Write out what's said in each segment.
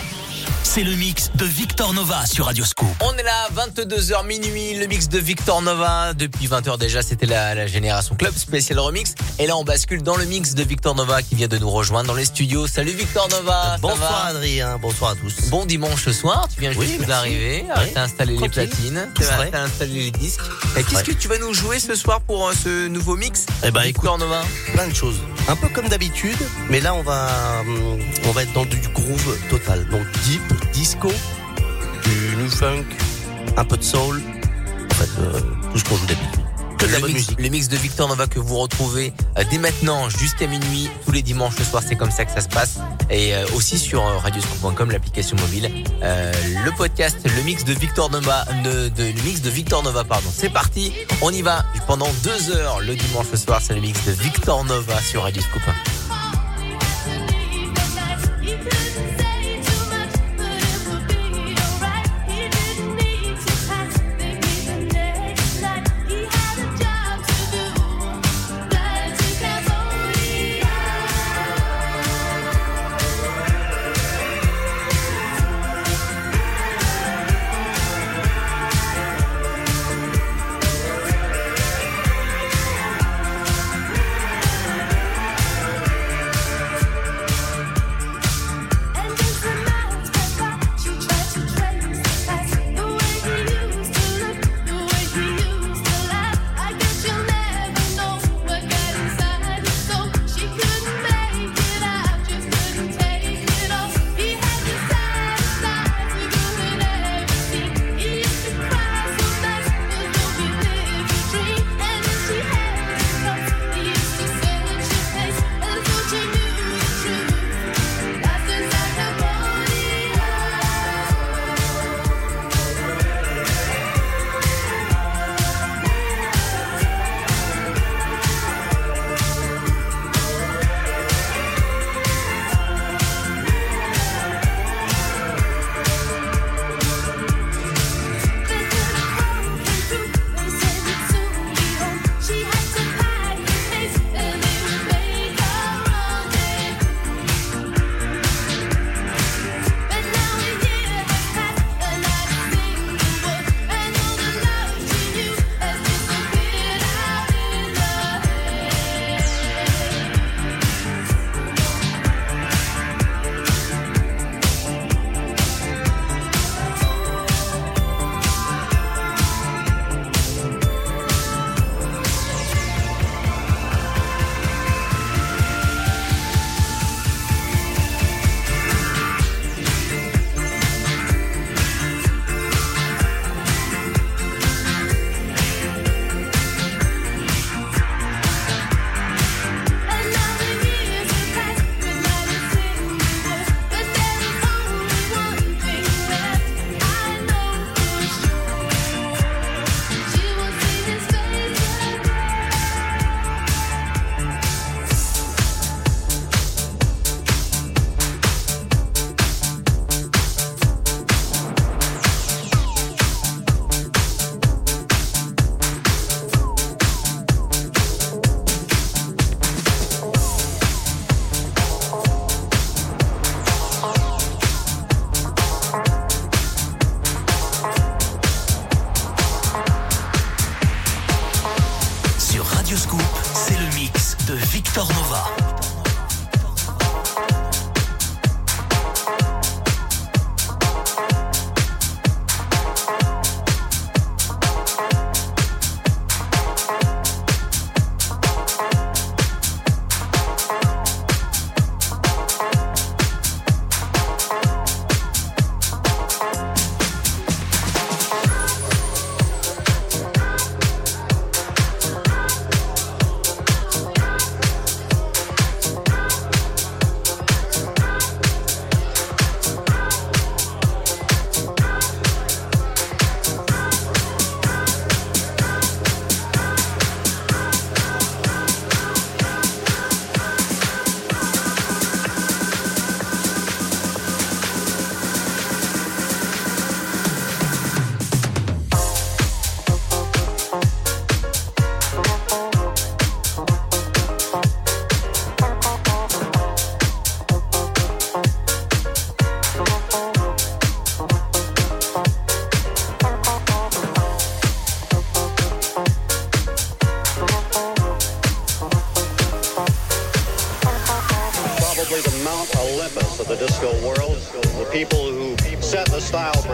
dimanche, c'est le mix de Victor Nova sur Radio Scoop. On est là, 22h minuit, le mix de Victor Nova. Depuis 20h déjà, c'était la, la Génération Club spécial remix. Et là, on bascule dans le mix de Victor Nova qui vient de nous rejoindre dans les studios. Salut Victor Nova. Bonsoir Adrien, bonsoir à tous. Bon dimanche soir, tu viens Oui, juste d'arriver, Oui. t'as installé les platines, t'as installé les disques. Et qu'est-ce que tu vas nous jouer ce soir pour euh, ce nouveau mix Eh ben, Victor Nova? Plein de choses. Un peu comme d'habitude, mais là on va hum, on va être dans du groove total. Donc deep, disco, du new funk, un peu de soul. En fait, euh, tout ce qu'on joue d'habitude. Que de la le, bonne mix, musique. le mix de Victor Nova que vous retrouvez euh, dès maintenant jusqu'à minuit tous les dimanches le soir c'est comme ça que ça se passe. Et euh, aussi sur euh, radioscoop.com l'application mobile. Euh, le podcast le mix de Victor Nova de, de- le mix de Victor Nova pardon. C'est parti. On y va. Pendant deux heures le dimanche le soir c'est le mix de Victor Nova sur Radioscoop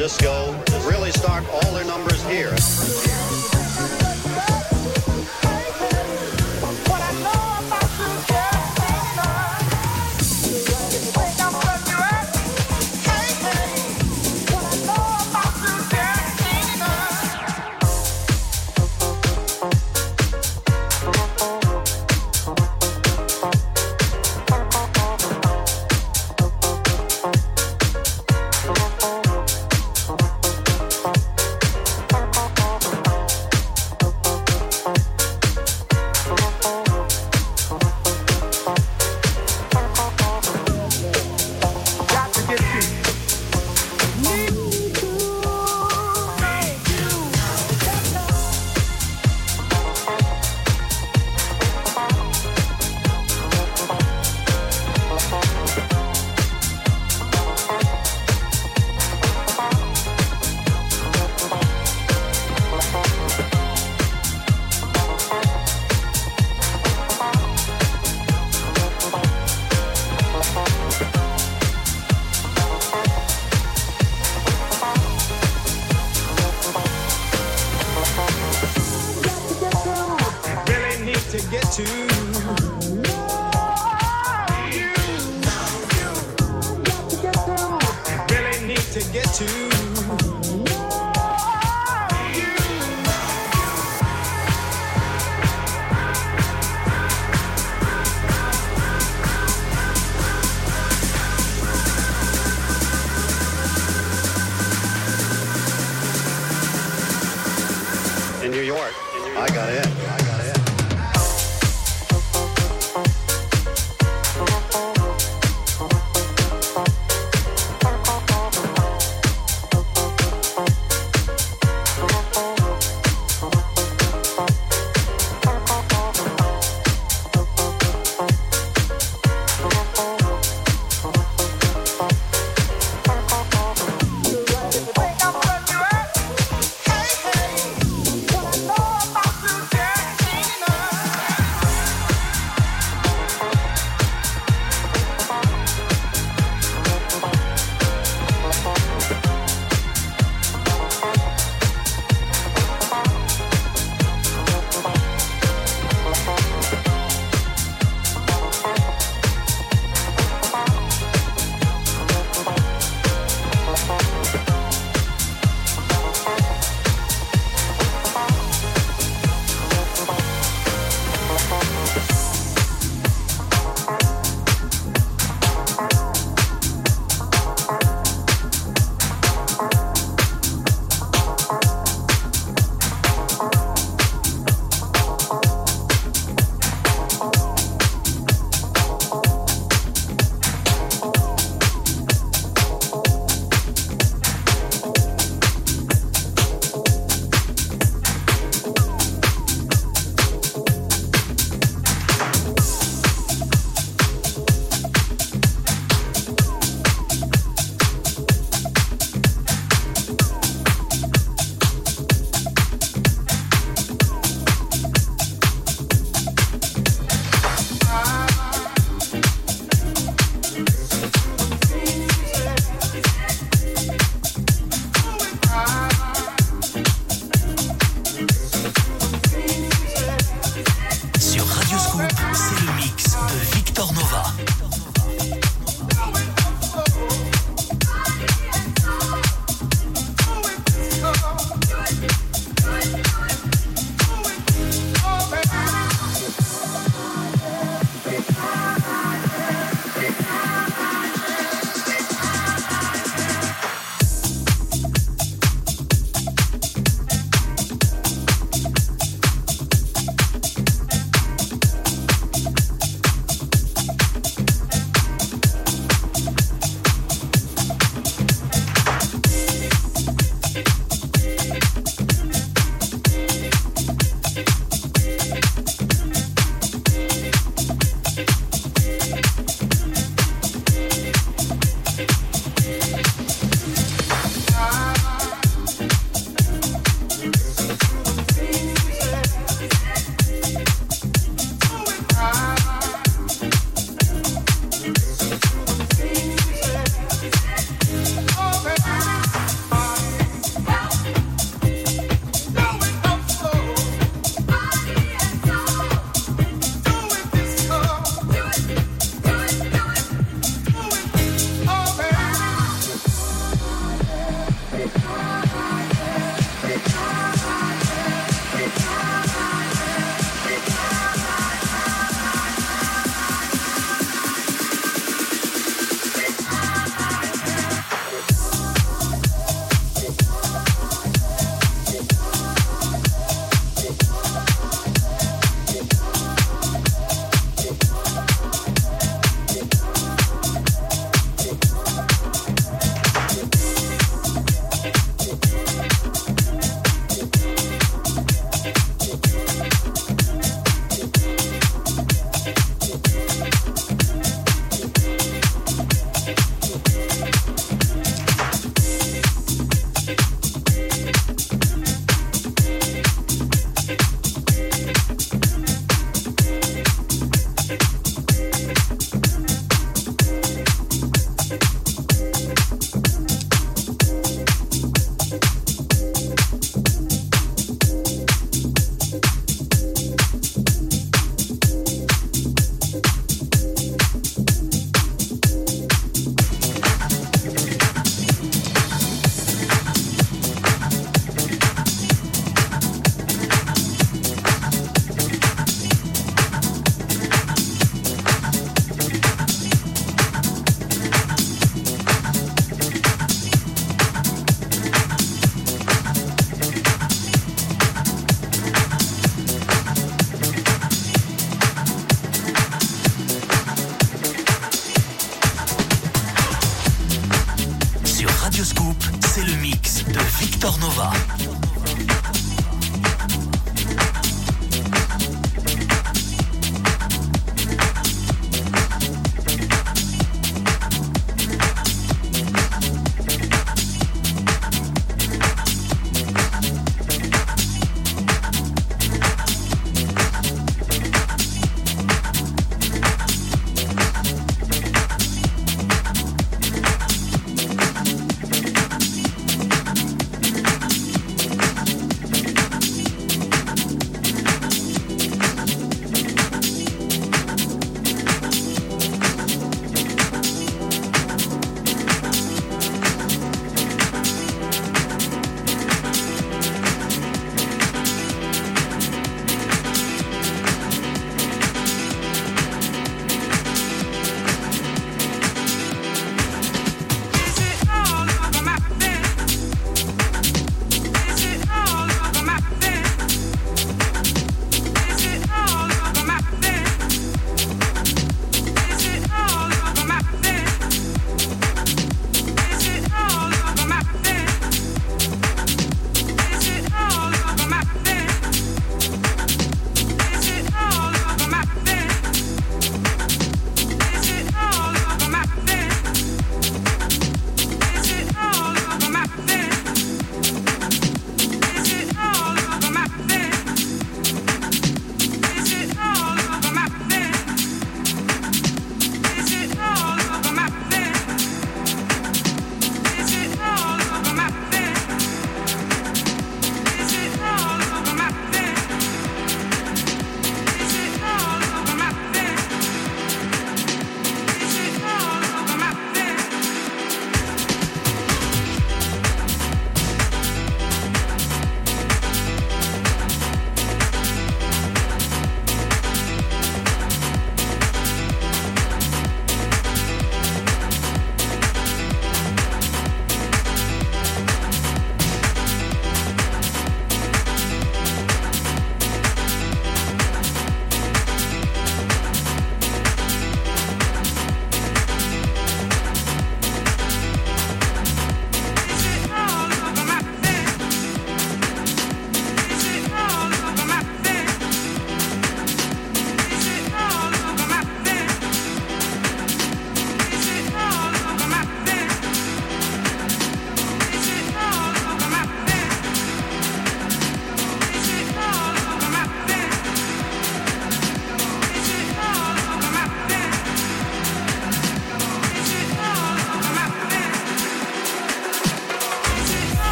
disco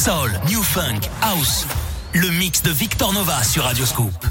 Soul, New Funk, House. Le mix de Victor Nova sur Radio Scoop.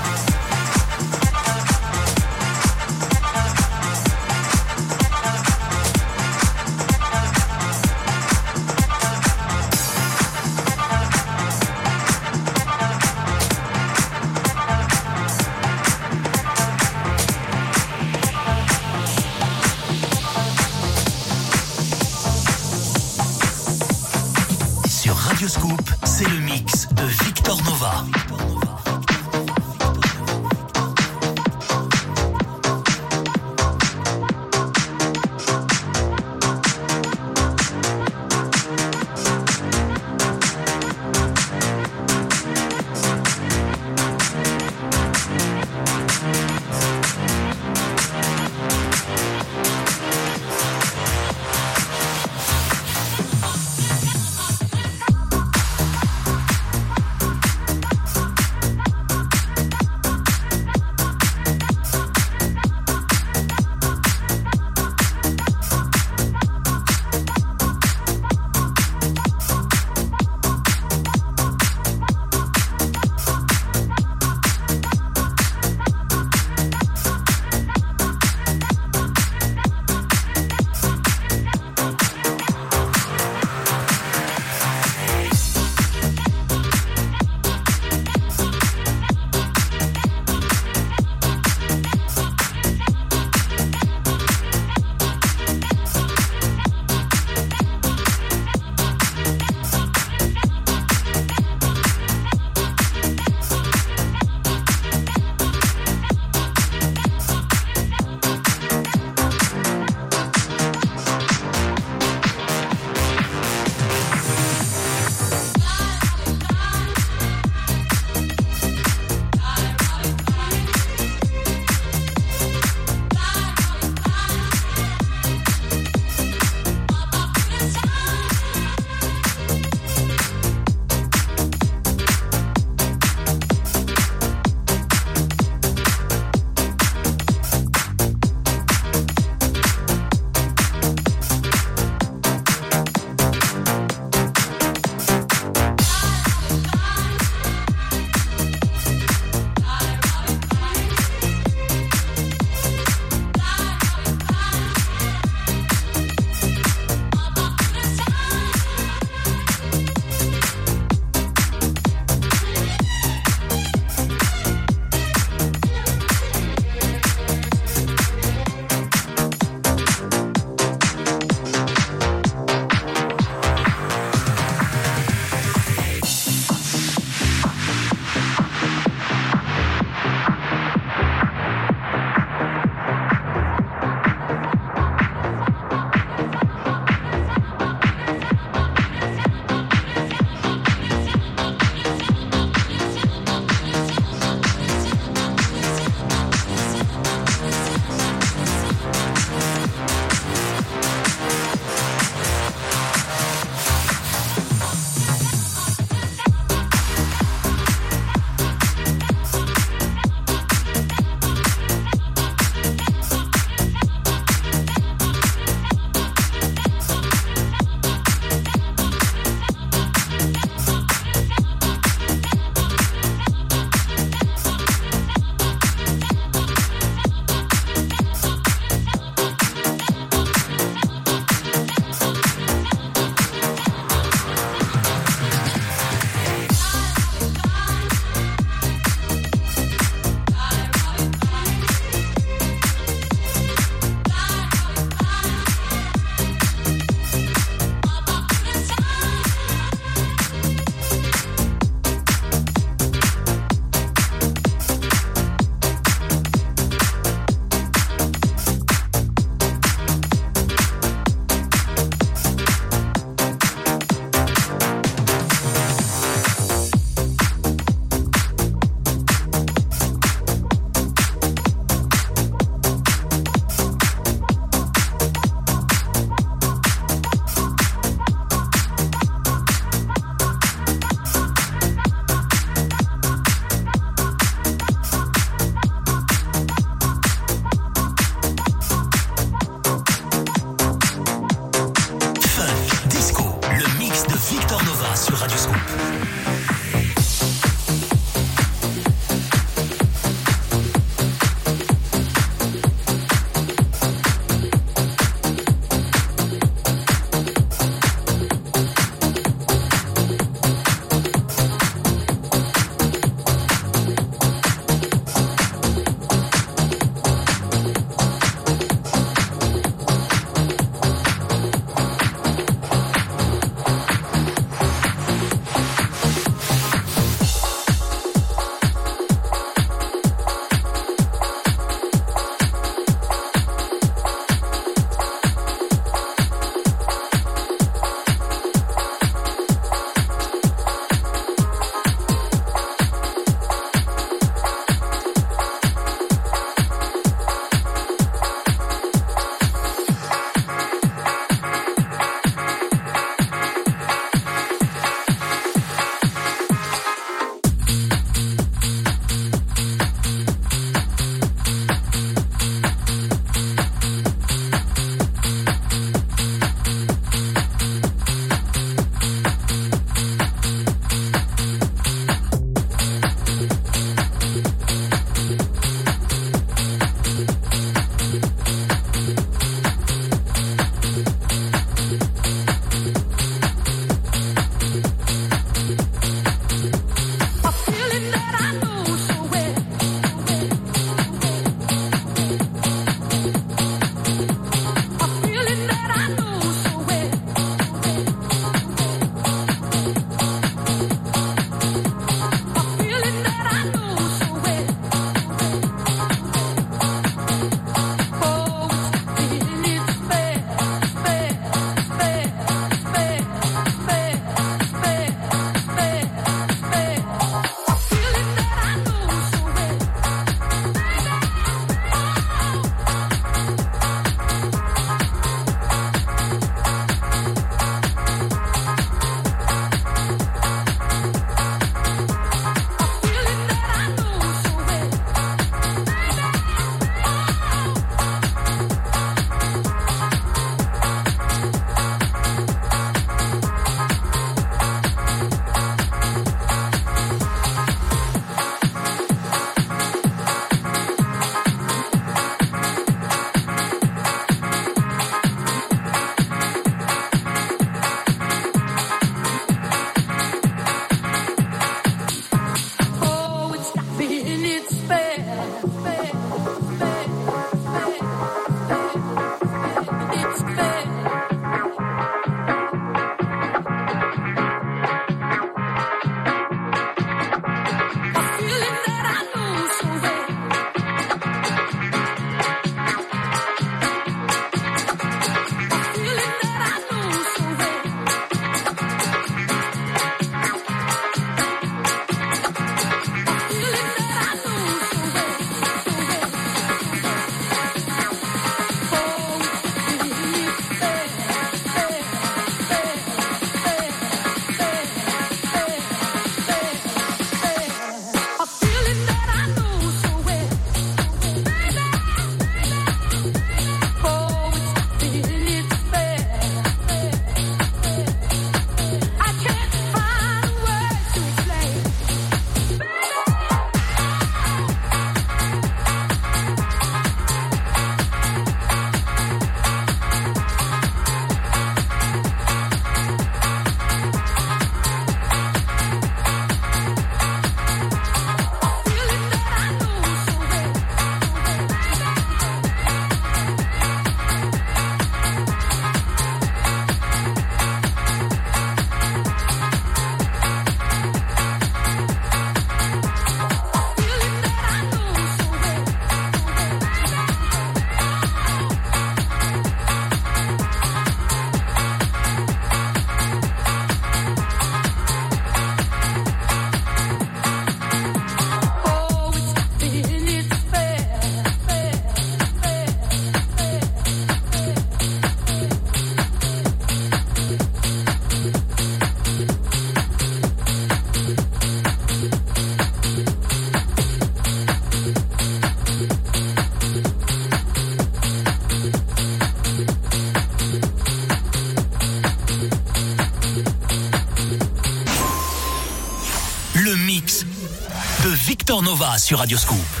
Sur Radioscoop.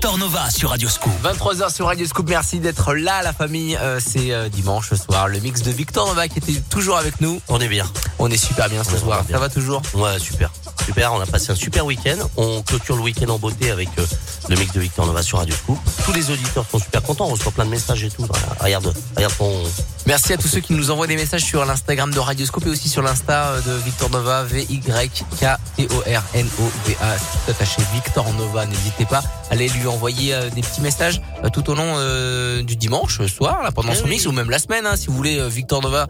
Victor Nova sur Radio Scoop. 23h sur Radio Scoop, merci d'être là la famille. Euh, c'est euh, dimanche soir, le mix de Victor Nova qui était toujours avec nous. On est bien. On est super bien ce soir, ça va toujours? Ouais, super. Super, on a passé un super week-end. On clôture le week-end en beauté avec euh, le mix de Victor Nova sur Radio Scoop. Tous les auditeurs sont super contents, on reçoit plein de messages et tout. Regarde, regarde ton... Merci à tous ceux qui nous envoient des messages sur l'Instagram de Radioscope et aussi sur l'Insta de Victor Nova, V-Y-K-T-O-R-N-O-V-A, tout attaché Victor Nova. N'hésitez pas, allez lui envoyer euh, des petits messages euh, tout au long euh, du dimanche soir, là, pendant Eh son oui. mix, ou même la semaine, hein, si vous voulez Victor Nova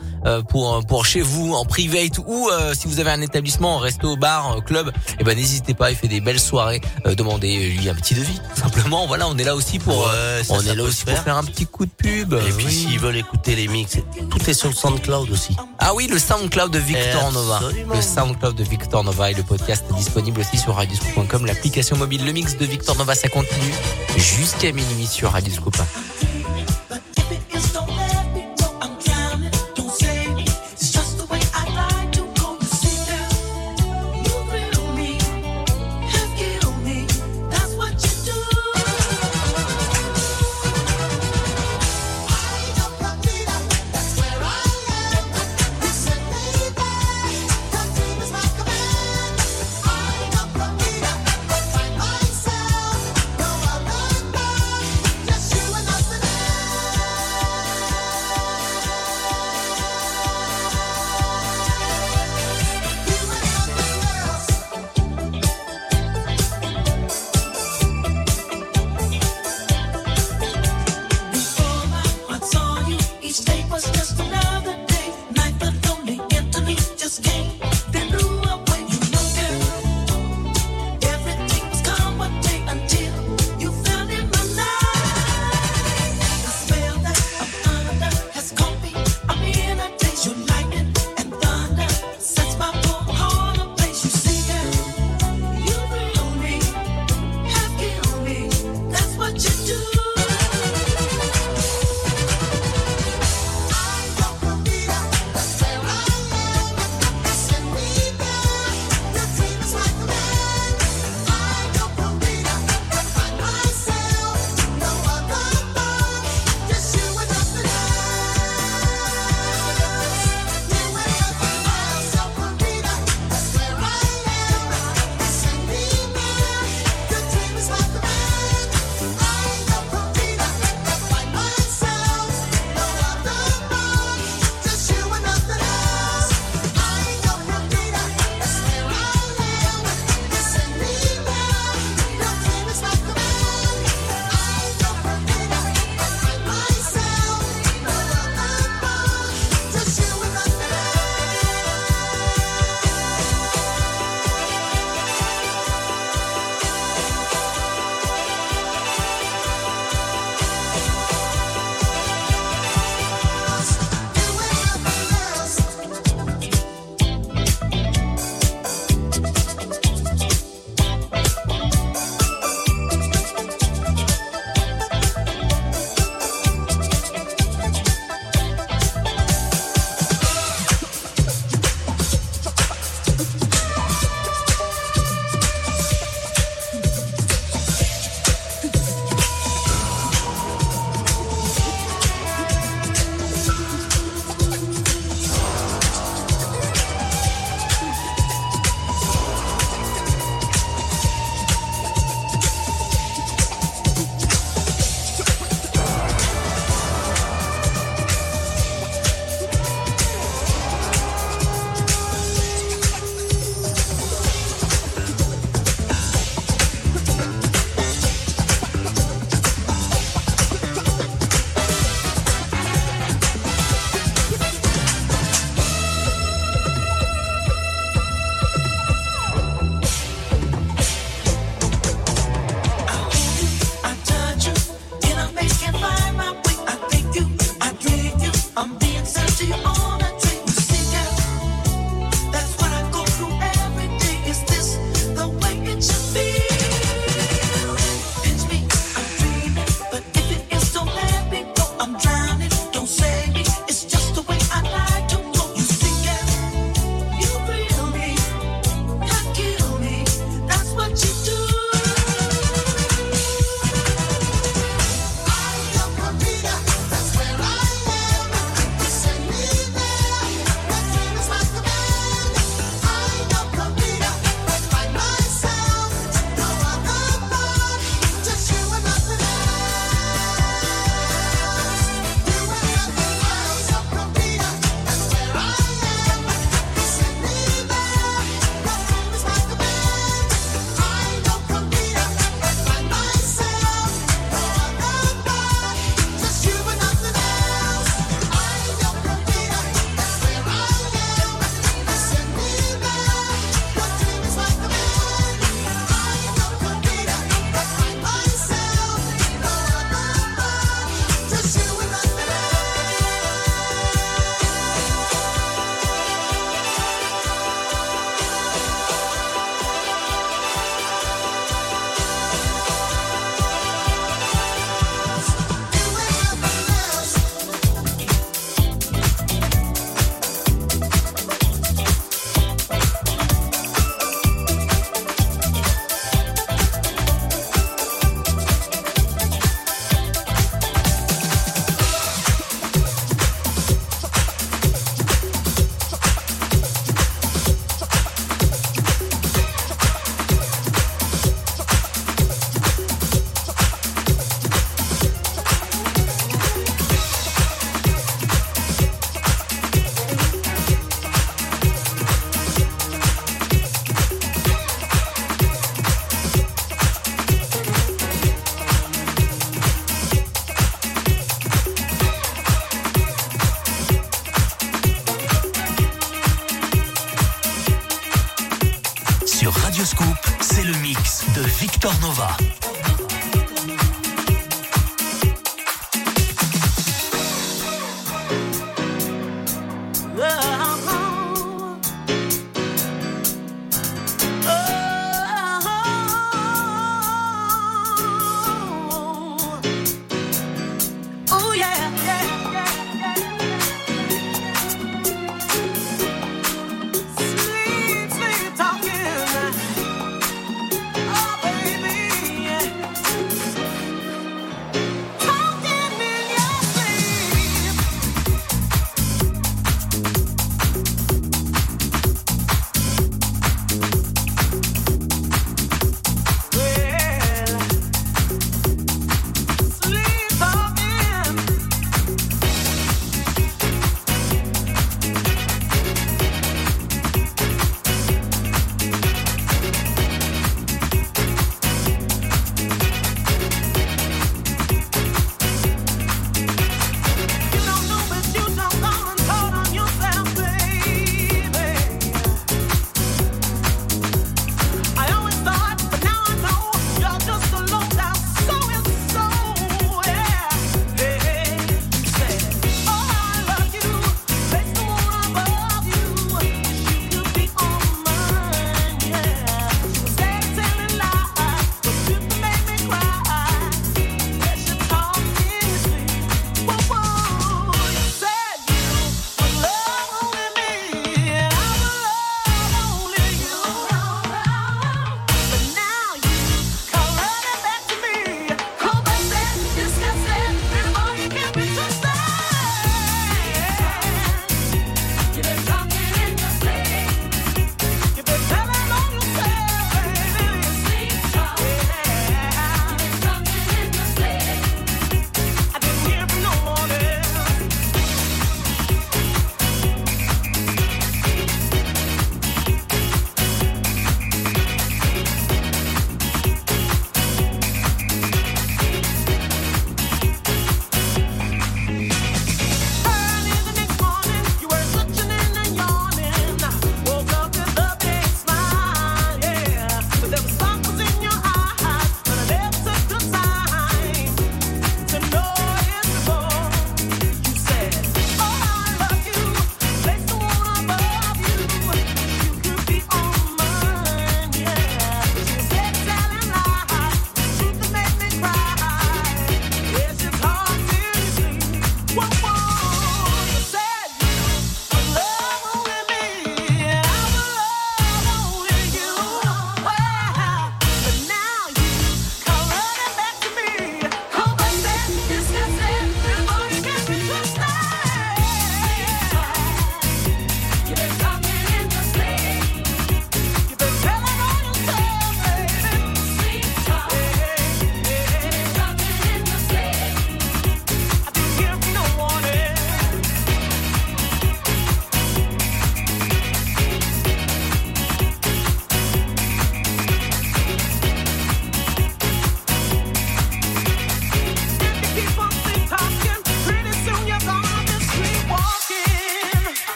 pour pour chez vous en private ou si vous avez un établissement, resto, bar, euh, club, et ben n'hésitez pas, il fait des belles soirées. Euh, demandez lui un petit devis, tout simplement. Voilà, on est là aussi pour euh, Ouais, ça, on ça est là aussi pour faire. un petit coup de pub. Et puis s'ils veulent écouter les mix, tout est sur le SoundCloud aussi. Ah oui, le SoundCloud de Victor Nova. Absolument. Le SoundCloud de Victor Nova et le podcast est disponible aussi sur radioscoop.com, l'application mobile. Le mix de Victor Nova, ça continue jusqu'à minuit sur Radioscoop.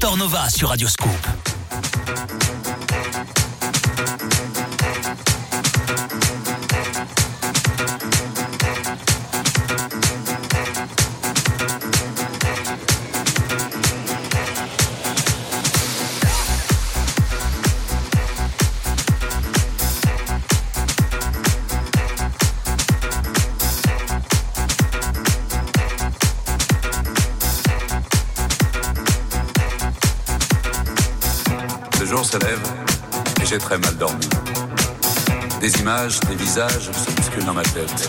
Victor Nova sur Radioscope. visage, c'est plus que dans ma tête.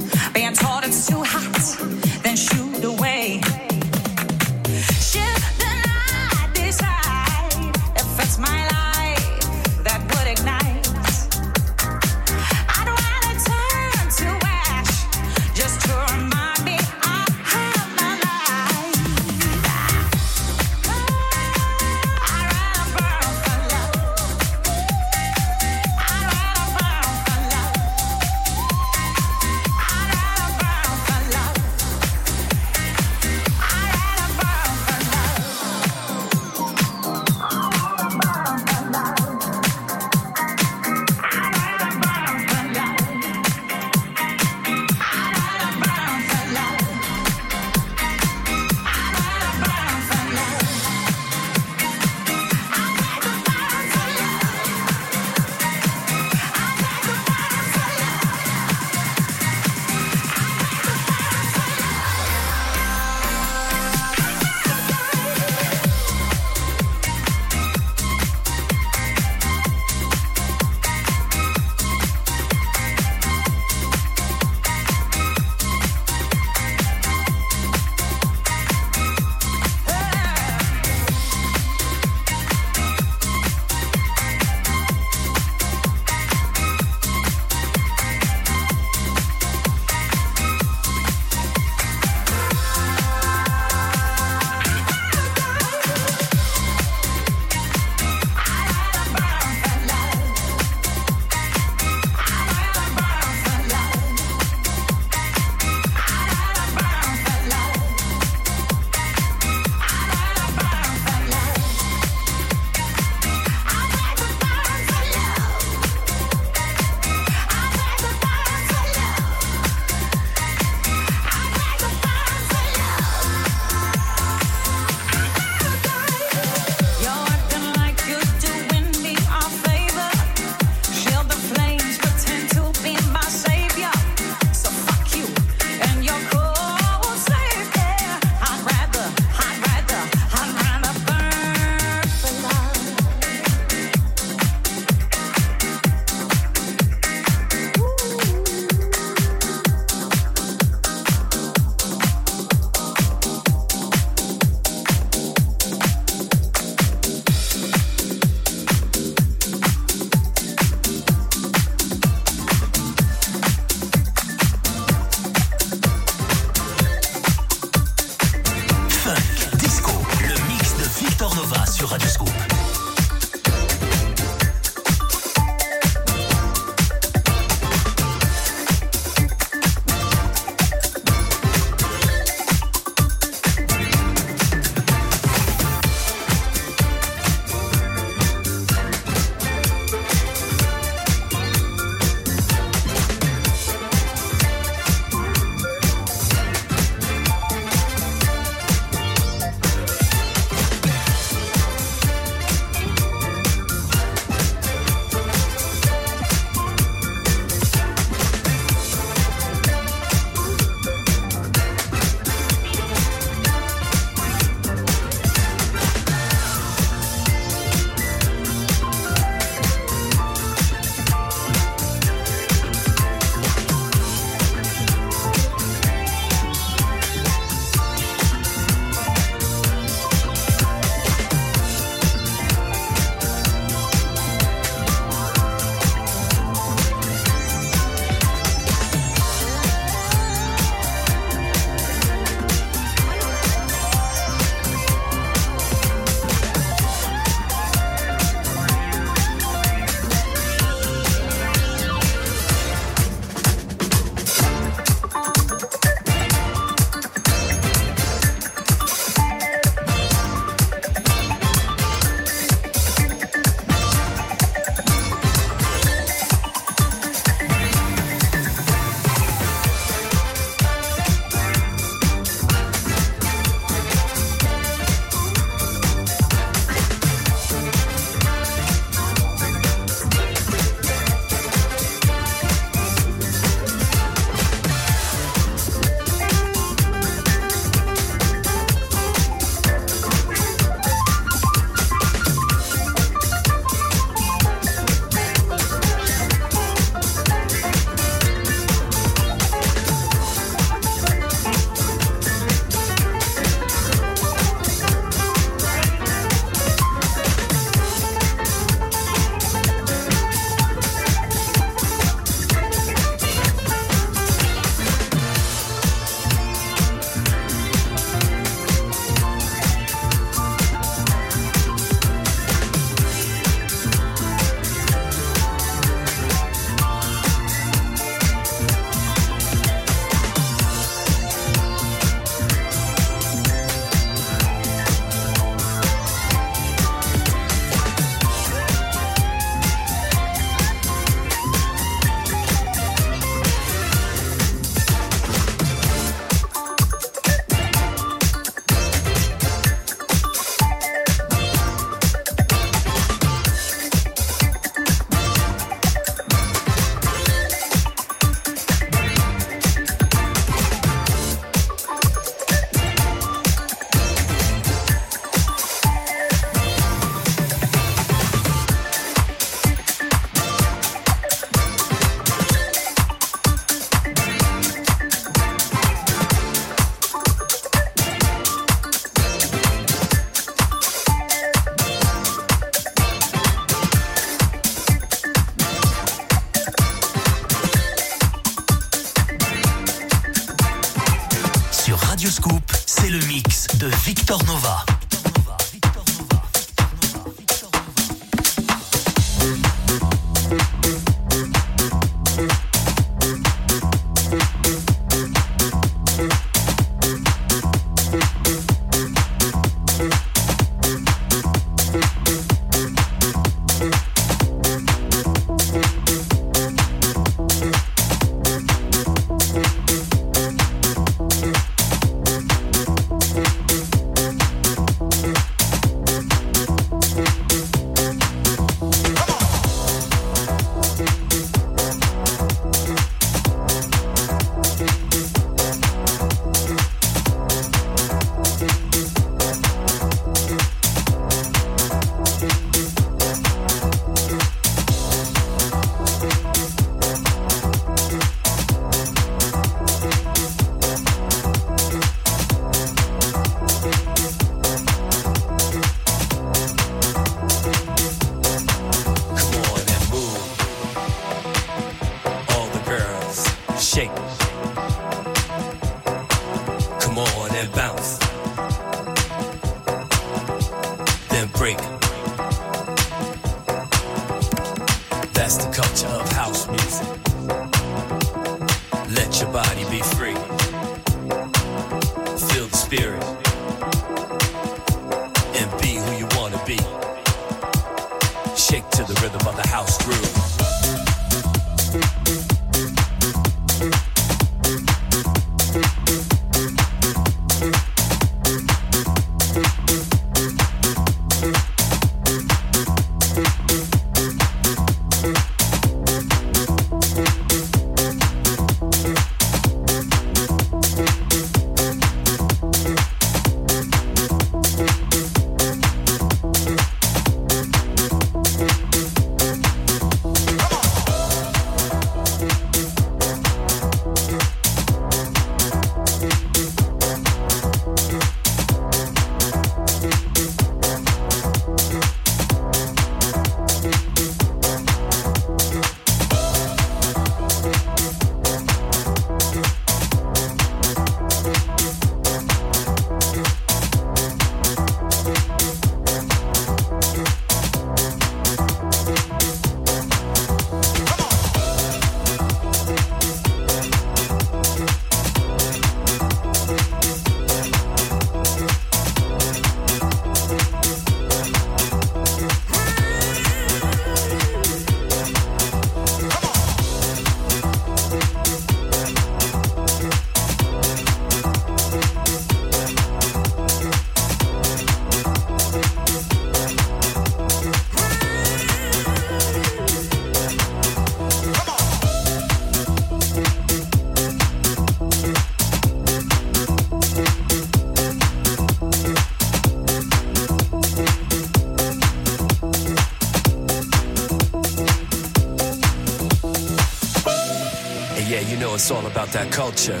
About that culture.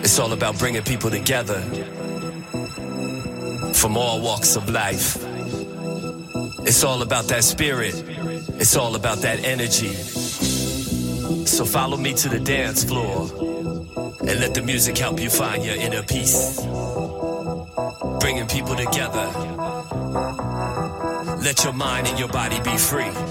It's all about bringing people together from all walks of life. It's all about that spirit. It's all about that energy. So follow me to the dance floor and let the music help you find your inner peace. Bringing people together. Let your mind and your body be free.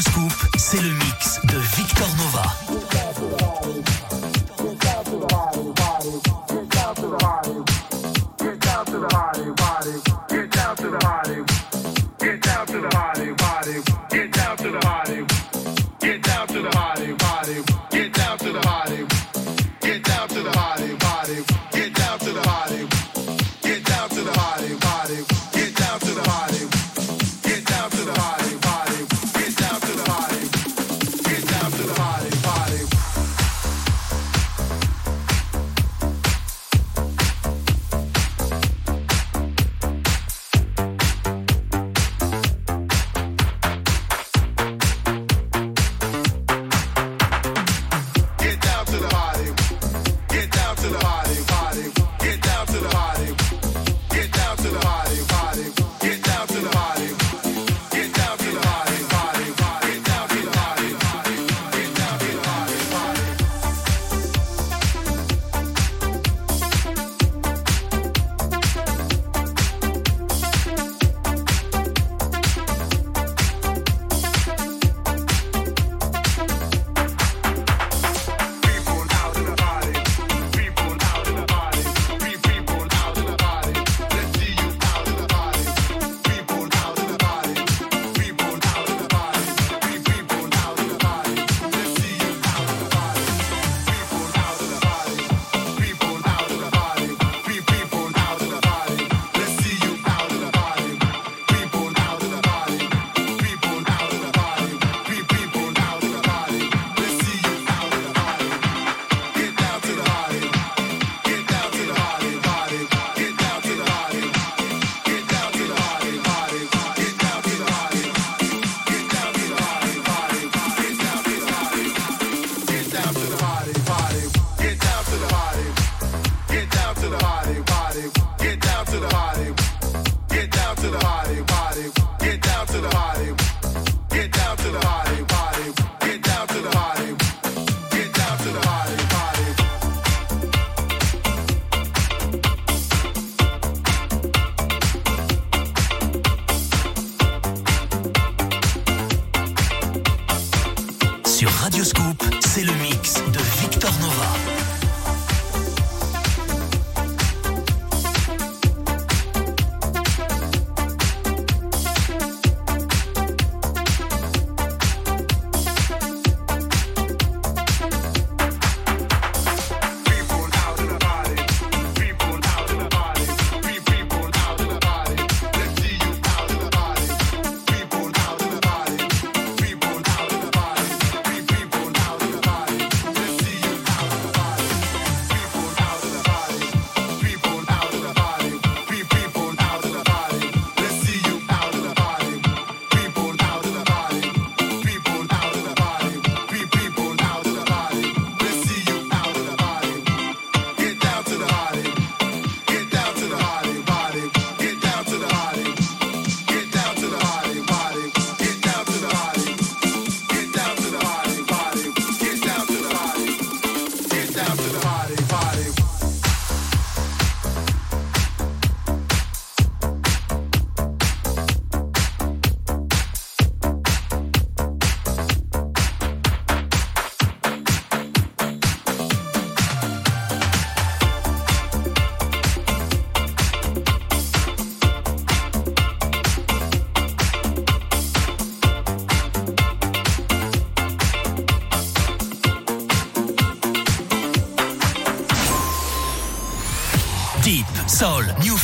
Sur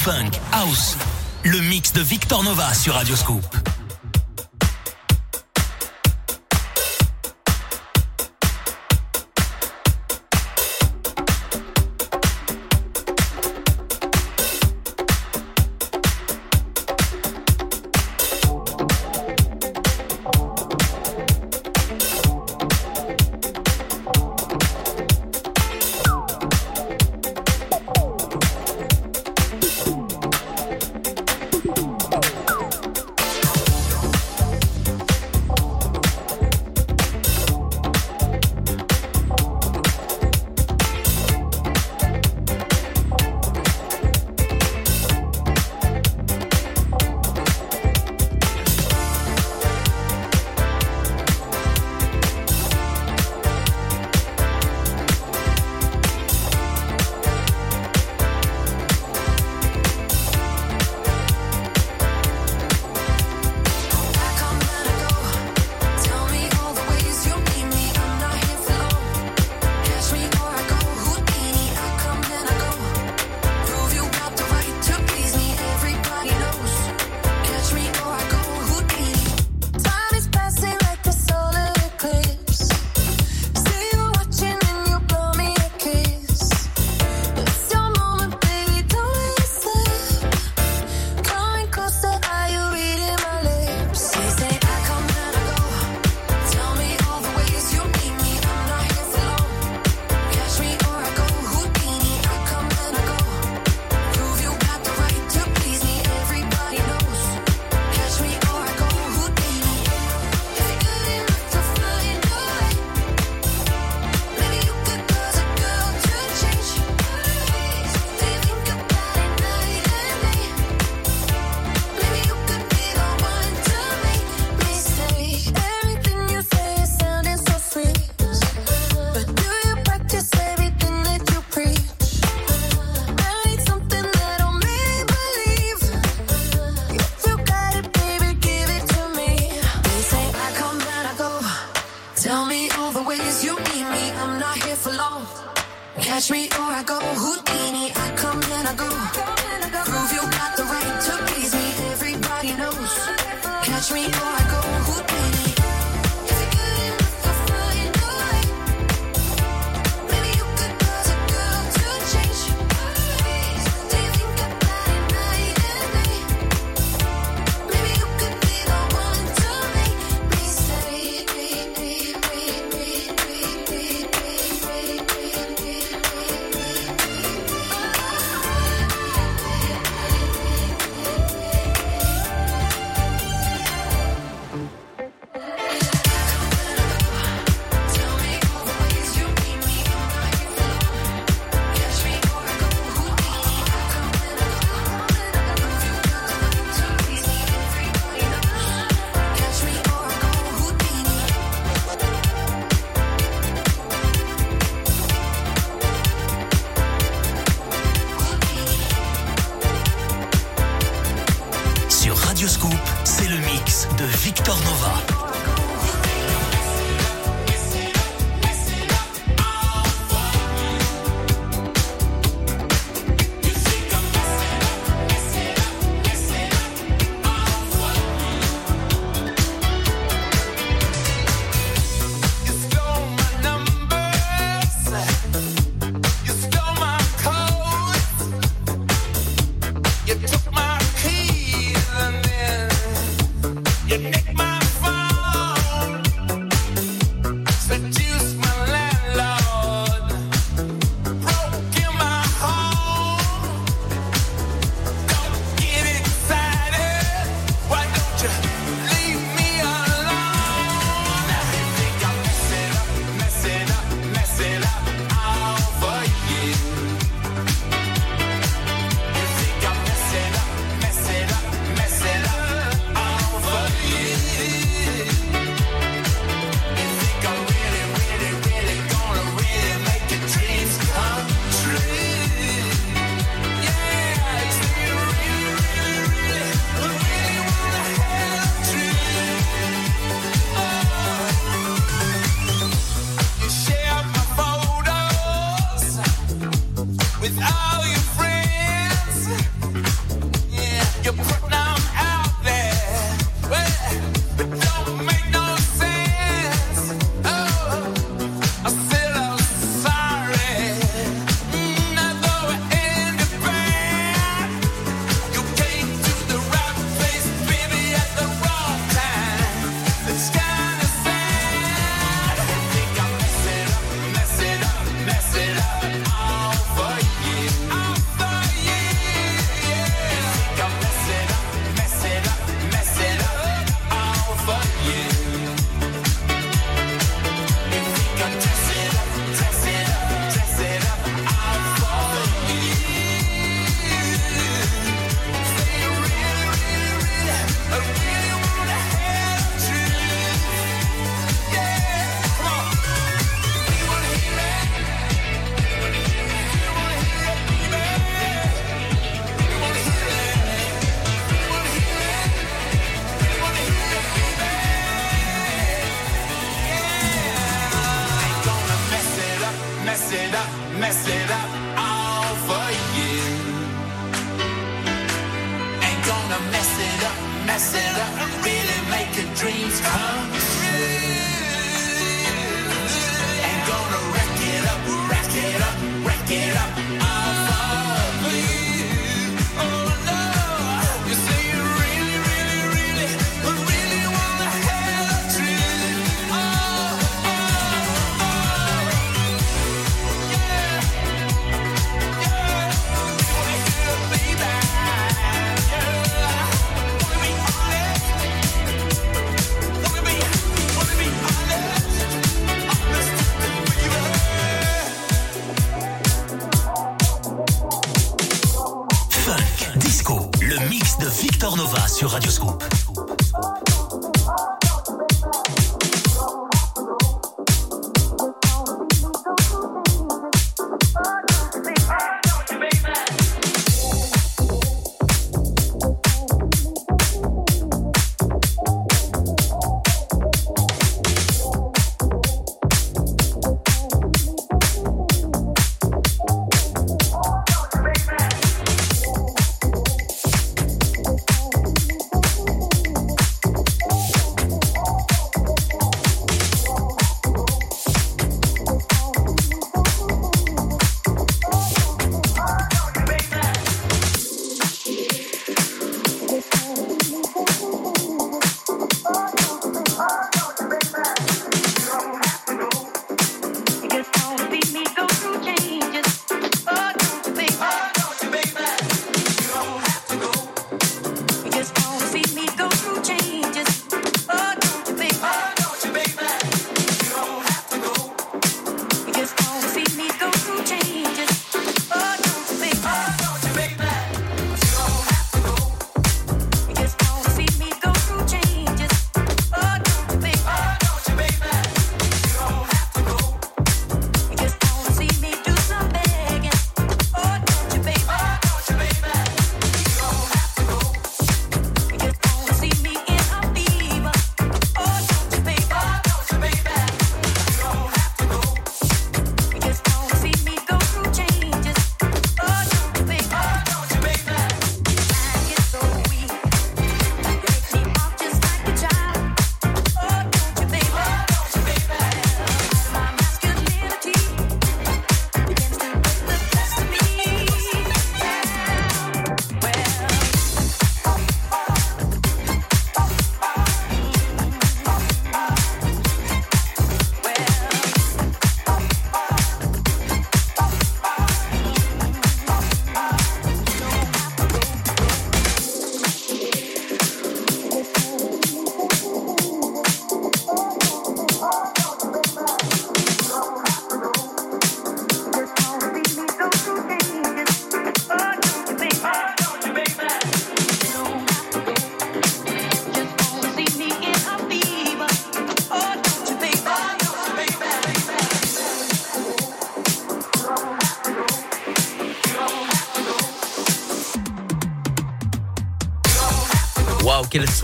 funk, house. Le mix de Victor Nova sur Radio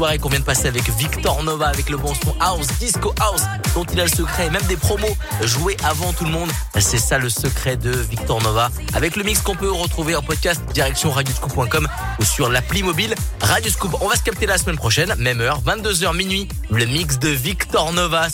soirée qu'on vient de passer avec Victor Nova, avec le bon son house, disco house, dont il a le secret, et même des promos joués avant tout le monde. C'est ça le secret de Victor Nova. Avec le mix qu'on peut retrouver en podcast direction radioscoop.com ou sur l'appli mobile Radioscoop. On va se capter la semaine prochaine, même heure, 22h minuit, le mix de Victor Nova.